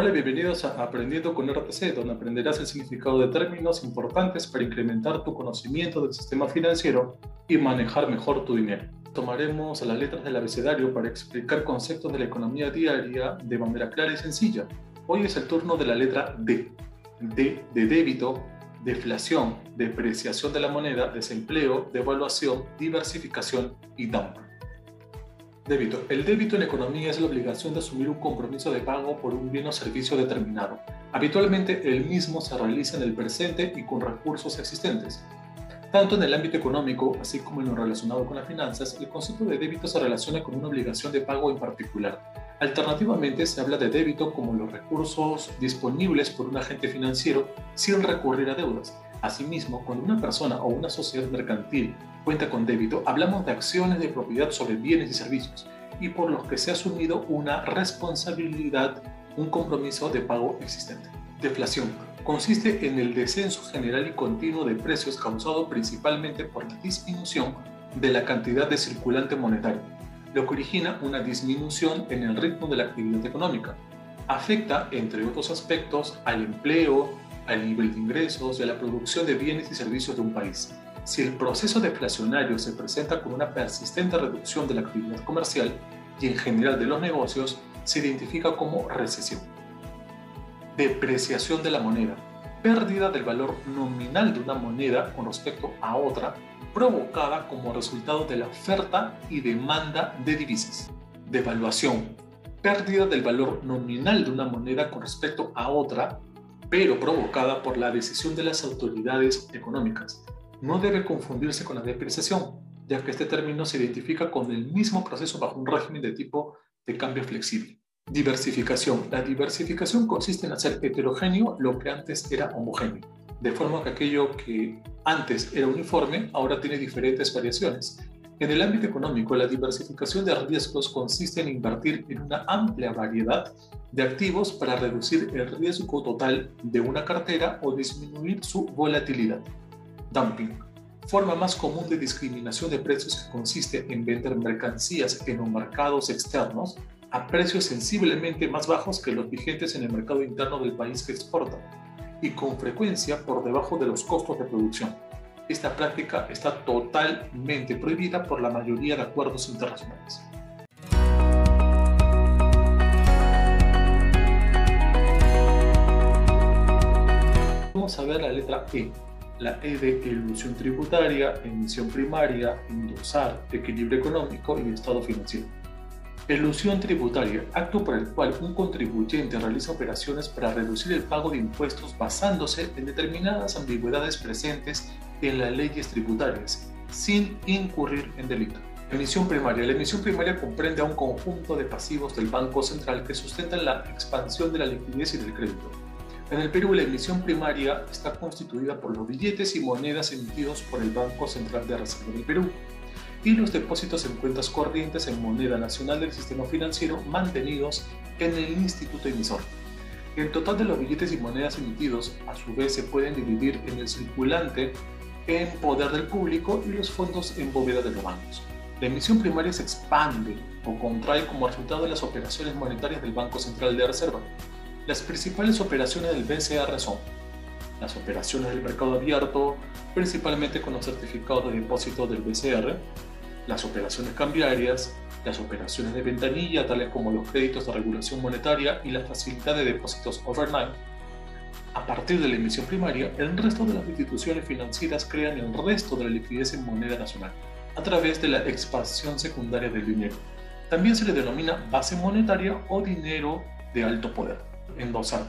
Hola, bienvenidos a Aprendiendo con RTC, donde aprenderás el significado de términos importantes para incrementar tu conocimiento del sistema financiero y manejar mejor tu dinero. Tomaremos las letras del abecedario para explicar conceptos de la economía diaria de manera clara y sencilla. Hoy es el turno de la letra D. D de débito, deflación, depreciación de la moneda, desempleo, devaluación, diversificación y dumping. Débito. El débito en economía es la obligación de asumir un compromiso de pago por un bien o servicio determinado. Habitualmente el mismo se realiza en el presente y con recursos existentes. Tanto en el ámbito económico, así como en lo relacionado con las finanzas, el concepto de débito se relaciona con una obligación de pago en particular. Alternativamente, se habla de débito como los recursos disponibles por un agente financiero sin recurrir a deudas. Asimismo, cuando una persona o una sociedad mercantil cuenta con débito, hablamos de acciones de propiedad sobre bienes y servicios y por los que se ha asumido una responsabilidad, un compromiso de pago existente. Deflación consiste en el descenso general y continuo de precios causado principalmente por la disminución de la cantidad de circulante monetario, lo que origina una disminución en el ritmo de la actividad económica. Afecta, entre otros aspectos, al empleo, al nivel de ingresos y a la producción de bienes y servicios de un país. Si el proceso deflacionario se presenta con una persistente reducción de la actividad comercial y en general de los negocios, se identifica como recesión. Depreciación de la moneda. Pérdida del valor nominal de una moneda con respecto a otra, provocada como resultado de la oferta y demanda de divisas. Devaluación. Pérdida del valor nominal de una moneda con respecto a otra, pero provocada por la decisión de las autoridades económicas. No debe confundirse con la depreciación, ya que este término se identifica con el mismo proceso bajo un régimen de tipo de cambio flexible. Diversificación. La diversificación consiste en hacer heterogéneo lo que antes era homogéneo, de forma que aquello que antes era uniforme ahora tiene diferentes variaciones. En el ámbito económico, la diversificación de riesgos consiste en invertir en una amplia variedad de activos para reducir el riesgo total de una cartera o disminuir su volatilidad. Dumping. Forma más común de discriminación de precios que consiste en vender mercancías en los mercados externos a precios sensiblemente más bajos que los vigentes en el mercado interno del país que exporta y con frecuencia por debajo de los costos de producción. Esta práctica está totalmente prohibida por la mayoría de acuerdos internacionales. Vamos a ver la letra E. La E de ilusión tributaria, emisión primaria, endosar, equilibrio económico y estado financiero. Elusión tributaria, acto por el cual un contribuyente realiza operaciones para reducir el pago de impuestos basándose en determinadas ambigüedades presentes en las leyes tributarias, sin incurrir en delito. Emisión primaria. La emisión primaria comprende a un conjunto de pasivos del Banco Central que sustentan la expansión de la liquidez y del crédito. En el Perú, la emisión primaria está constituida por los billetes y monedas emitidos por el Banco Central de Reserva del Perú, y los depósitos en cuentas corrientes en moneda nacional del sistema financiero mantenidos en el instituto emisor. El total de los billetes y monedas emitidos a su vez se pueden dividir en el circulante en poder del público y los fondos en bóveda de los bancos. La emisión primaria se expande o contrae como resultado de las operaciones monetarias del Banco Central de Reserva. Las principales operaciones del BCR son las operaciones del mercado abierto, principalmente con los certificados de depósito del BCR, las operaciones cambiarias, las operaciones de ventanilla, tales como los créditos de regulación monetaria y la facilidad de depósitos overnight. A partir de la emisión primaria, el resto de las instituciones financieras crean el resto de la liquidez en moneda nacional, a través de la expansión secundaria del dinero. También se le denomina base monetaria o dinero de alto poder. Endosar.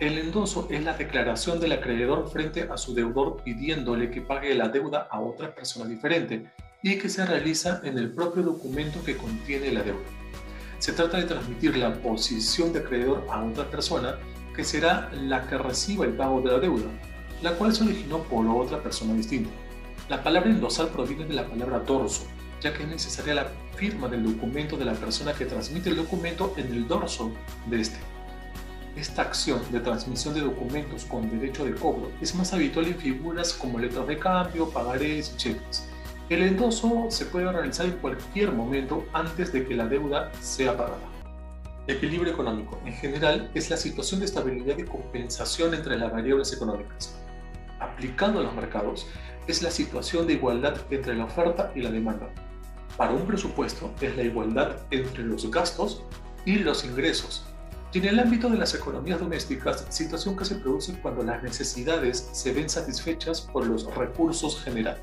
El endoso es la declaración del acreedor frente a su deudor pidiéndole que pague la deuda a otra persona diferente, y que se realiza en el propio documento que contiene la deuda. Se trata de transmitir la posición de acreedor a otra persona que será la que reciba el pago de la deuda, la cual se originó por otra persona distinta. La palabra endosar proviene de la palabra dorso, ya que es necesaria la firma del documento de la persona que transmite el documento en el dorso de este. Esta acción de transmisión de documentos con derecho de cobro es más habitual en figuras como letras de cambio, pagarés y cheques el endoso se puede realizar en cualquier momento antes de que la deuda sea pagada. Equilibrio económico, en general, es la situación de estabilidad y compensación entre las variables económicas. Aplicando a los mercados, es la situación de igualdad entre la oferta y la demanda. Para un presupuesto, es la igualdad entre los gastos y los ingresos. Y en el ámbito de las economías domésticas, situación que se produce cuando las necesidades se ven satisfechas por los recursos generados.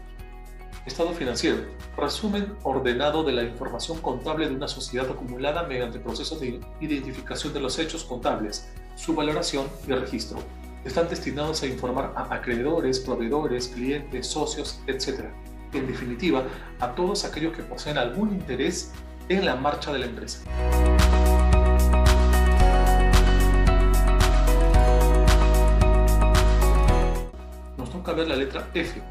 Estado financiero. Resumen ordenado de la información contable de una sociedad acumulada mediante procesos de identificación de los hechos contables, su valoración y registro. Están destinados a informar a acreedores, proveedores, clientes, socios, etc. En definitiva, a todos aquellos que poseen algún interés en la marcha de la empresa. Ver la letra F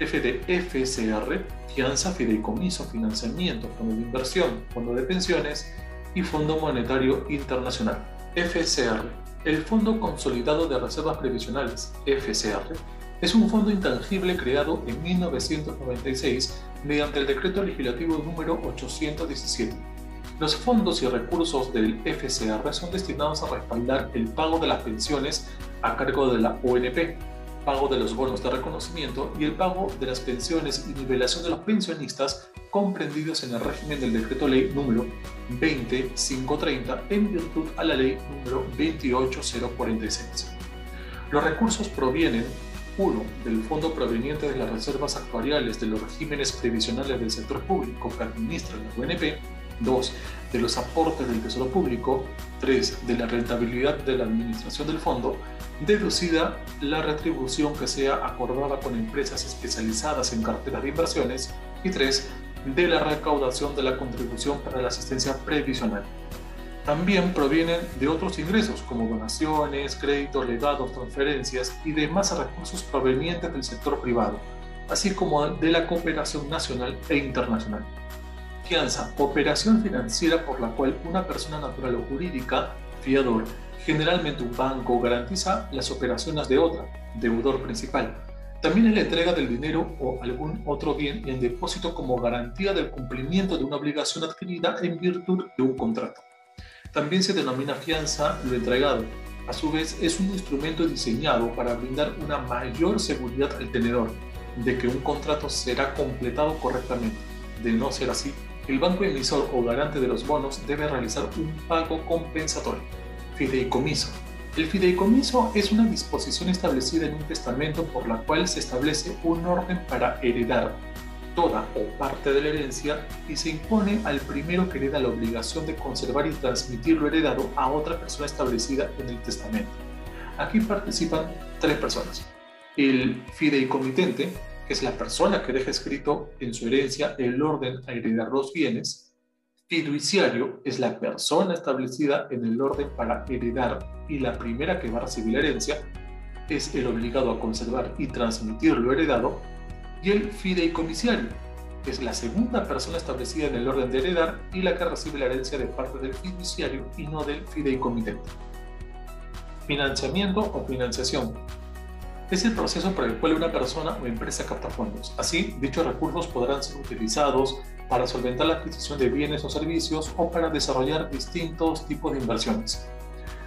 F de FCR, fianza, fideicomiso, financiamiento, fondo de inversión, fondo de pensiones y Fondo Monetario Internacional. FCR, el Fondo Consolidado de Reservas Previsionales, FCR, es un fondo intangible creado en 1996 mediante el Decreto Legislativo número 817. Los fondos y recursos del FCR son destinados a respaldar el pago de las pensiones a cargo de la ONP, pago de los bonos de reconocimiento y el pago de las pensiones y nivelación de los pensionistas comprendidos en el régimen del decreto ley número 20530 en virtud a la ley número 28046. Los recursos provienen 1. Del fondo proveniente de las reservas actuariales de los regímenes previsionales del sector público que administra la UNP. 2. De los aportes del Tesoro Público. 3. De la rentabilidad de la administración del fondo deducida la retribución que sea acordada con empresas especializadas en carteras de inversiones y tres, de la recaudación de la contribución para la asistencia previsional. También provienen de otros ingresos como donaciones, créditos, legados, transferencias y demás recursos provenientes del sector privado, así como de la cooperación nacional e internacional. Fianza, operación financiera por la cual una persona natural o jurídica, fiador, Generalmente un banco garantiza las operaciones de otra, deudor principal. También es la entrega del dinero o algún otro bien en depósito como garantía del cumplimiento de una obligación adquirida en virtud de un contrato. También se denomina fianza lo entregado. A su vez, es un instrumento diseñado para brindar una mayor seguridad al tenedor de que un contrato será completado correctamente. De no ser así, el banco emisor o garante de los bonos debe realizar un pago compensatorio. Fideicomiso. El fideicomiso es una disposición establecida en un testamento por la cual se establece un orden para heredar toda o parte de la herencia y se impone al primero que hereda la obligación de conservar y transmitir lo heredado a otra persona establecida en el testamento. Aquí participan tres personas. El fideicomitente, es la persona que deja escrito en su herencia el orden a heredar los bienes, Fiduciario es la persona establecida en el orden para heredar y la primera que va a recibir la herencia es el obligado a conservar y transmitir lo heredado. Y el fideicomisario es la segunda persona establecida en el orden de heredar y la que recibe la herencia de parte del fiduciario y no del fideicomitente. Financiamiento o financiación es el proceso por el cual una persona o empresa capta fondos. Así, dichos recursos podrán ser utilizados para solventar la adquisición de bienes o servicios o para desarrollar distintos tipos de inversiones.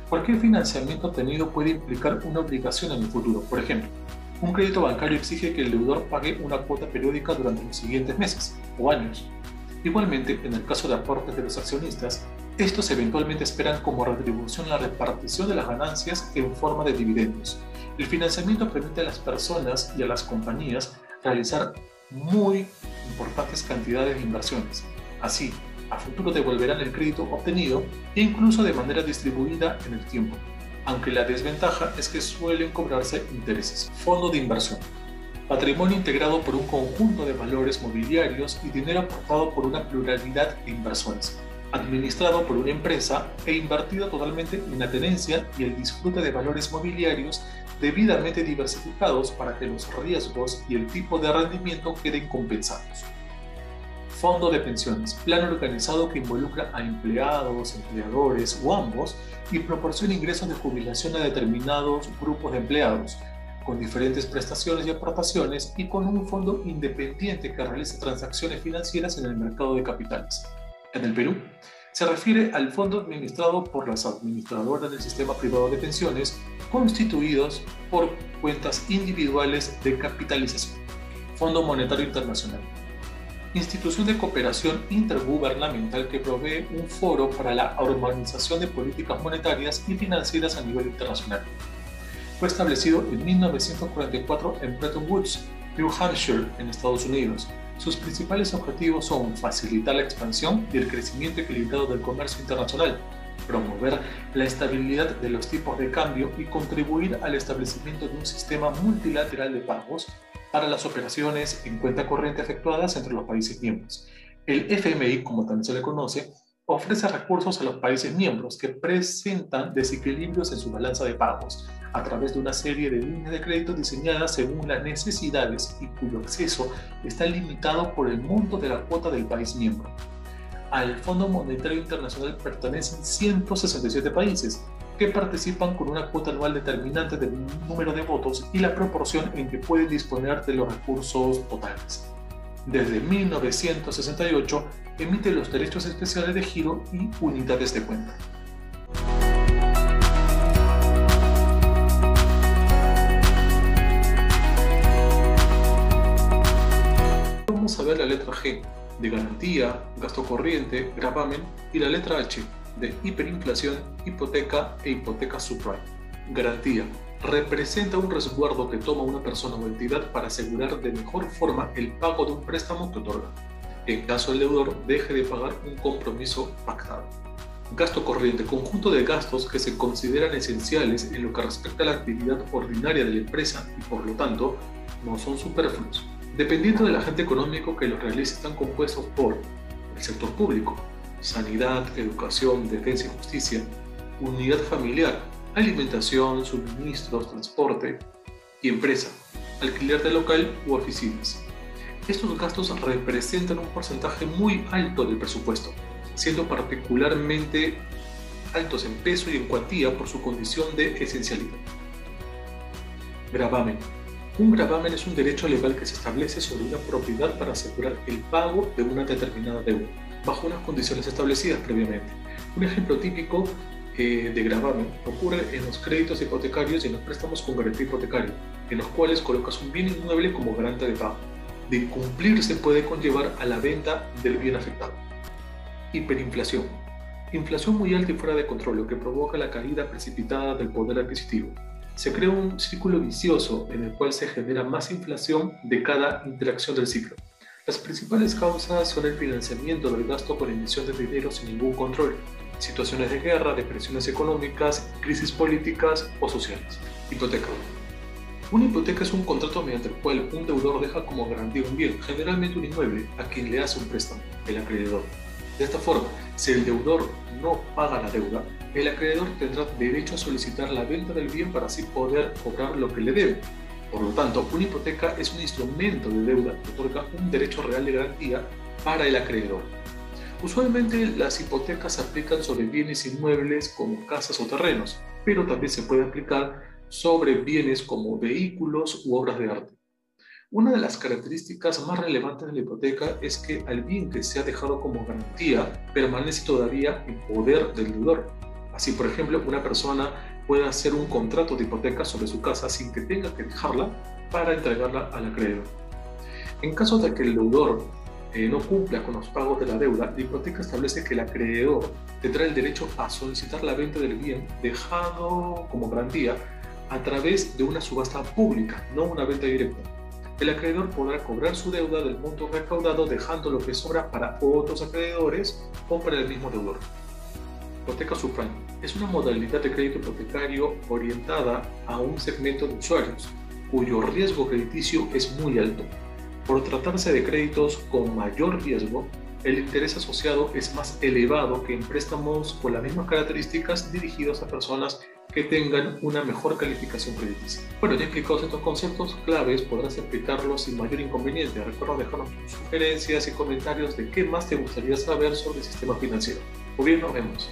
Cualquier financiamiento obtenido puede implicar una obligación en el futuro. Por ejemplo, un crédito bancario exige que el deudor pague una cuota periódica durante los siguientes meses o años. Igualmente, en el caso de aportes de los accionistas, estos eventualmente esperan como retribución la repartición de las ganancias en forma de dividendos. El financiamiento permite a las personas y a las compañías realizar muy importantes cantidades de inversiones. Así, a futuro devolverán el crédito obtenido e incluso de manera distribuida en el tiempo, aunque la desventaja es que suelen cobrarse intereses. Fondo de inversión. Patrimonio integrado por un conjunto de valores mobiliarios y dinero aportado por una pluralidad de inversores, administrado por una empresa e invertido totalmente en la tenencia y el disfrute de valores mobiliarios debidamente diversificados para que los riesgos y el tipo de rendimiento queden compensados. Fondo de pensiones, plan organizado que involucra a empleados, empleadores o ambos y proporciona ingresos de jubilación a determinados grupos de empleados, con diferentes prestaciones y aportaciones y con un fondo independiente que realiza transacciones financieras en el mercado de capitales. En el Perú, Se refiere al fondo administrado por las administradoras del sistema privado de pensiones constituidos por cuentas individuales de capitalización. Fondo Monetario Internacional. Institución de cooperación intergubernamental que provee un foro para la armonización de políticas monetarias y financieras a nivel internacional. Fue establecido en 1944 en Bretton Woods, New Hampshire, en Estados Unidos. Sus principales objetivos son facilitar la expansión y el crecimiento equilibrado del comercio internacional, promover la estabilidad de los tipos de cambio y contribuir al establecimiento de un sistema multilateral de pagos para las operaciones en cuenta corriente efectuadas entre los países miembros. El FMI, como también se le conoce, ofrece recursos a los países miembros que presentan desequilibrios en su balanza de pagos a través de una serie de líneas de crédito diseñadas según las necesidades y cuyo acceso está limitado por el monto de la cuota del país miembro. Al Fondo Monetario Internacional pertenecen 167 países, que participan con una cuota anual determinante del número de votos y la proporción en que pueden disponer de los recursos totales. Desde 1968 emite los derechos especiales de giro y unidades de cuenta. Vamos a ver la letra G de garantía, gasto corriente, gravamen y la letra H de hiperinflación, hipoteca e hipoteca subprime. Garantía. Representa un resguardo que toma una persona o entidad para asegurar de mejor forma el pago de un préstamo que otorga, en caso el deudor deje de pagar un compromiso pactado. Gasto corriente, conjunto de gastos que se consideran esenciales en lo que respecta a la actividad ordinaria de la empresa y por lo tanto no son superfluos. Dependiendo del agente económico que los realice, están compuestos por el sector público, sanidad, educación, defensa y justicia, unidad familiar, alimentación, suministros, transporte y empresa, alquiler de local u oficinas. Estos gastos representan un porcentaje muy alto del presupuesto, siendo particularmente altos en peso y en cuantía por su condición de esencialidad. Gravamen. Un gravamen es un derecho legal que se establece sobre una propiedad para asegurar el pago de una determinada deuda bajo unas condiciones establecidas previamente. Un ejemplo típico eh, de gravamen ocurre en los créditos hipotecarios y en los préstamos con garantía hipotecaria, en los cuales colocas un bien inmueble como garante de pago. De cumplirse puede conllevar a la venta del bien afectado. Hiperinflación. Inflación muy alta y fuera de control, lo que provoca la caída precipitada del poder adquisitivo. Se crea un círculo vicioso en el cual se genera más inflación de cada interacción del ciclo. Las principales causas son el financiamiento del gasto por emisión de dinero sin ningún control, situaciones de guerra, depresiones económicas, crisis políticas o sociales. Hipoteca. Una hipoteca es un contrato mediante el cual un deudor deja como garantía un bien, generalmente un inmueble, a quien le hace un préstamo, el acreedor. De esta forma, si el deudor no paga la deuda, el acreedor tendrá derecho a solicitar la venta del bien para así poder cobrar lo que le debe, por lo tanto, una hipoteca es un instrumento de deuda que otorga un derecho real de garantía para el acreedor. Usualmente las hipotecas se aplican sobre bienes inmuebles como casas o terrenos, pero también se puede aplicar sobre bienes como vehículos u obras de arte. Una de las características más relevantes de la hipoteca es que al bien que se ha dejado como garantía permanece todavía en poder del deudor. Así, por ejemplo, una persona puede hacer un contrato de hipoteca sobre su casa sin que tenga que dejarla para entregarla al acreedor. En caso de que el deudor eh, no cumpla con los pagos de la deuda, la hipoteca establece que el acreedor tendrá el derecho a solicitar la venta del bien dejado como garantía a través de una subasta pública, no una venta directa. El acreedor podrá cobrar su deuda del monto recaudado dejando lo que sobra para otros acreedores o para el mismo deudor. Hipoteca subprime es una modalidad de crédito hipotecario orientada a un segmento de usuarios cuyo riesgo crediticio es muy alto. Por tratarse de créditos con mayor riesgo, el interés asociado es más elevado que en préstamos con las mismas características dirigidos a personas que tengan una mejor calificación crediticia. Bueno, ya explicados estos conceptos claves, podrás explicarlos sin mayor inconveniente. Recuerda dejarnos tus sugerencias y comentarios de qué más te gustaría saber sobre el sistema financiero. Muy bien, nos vemos.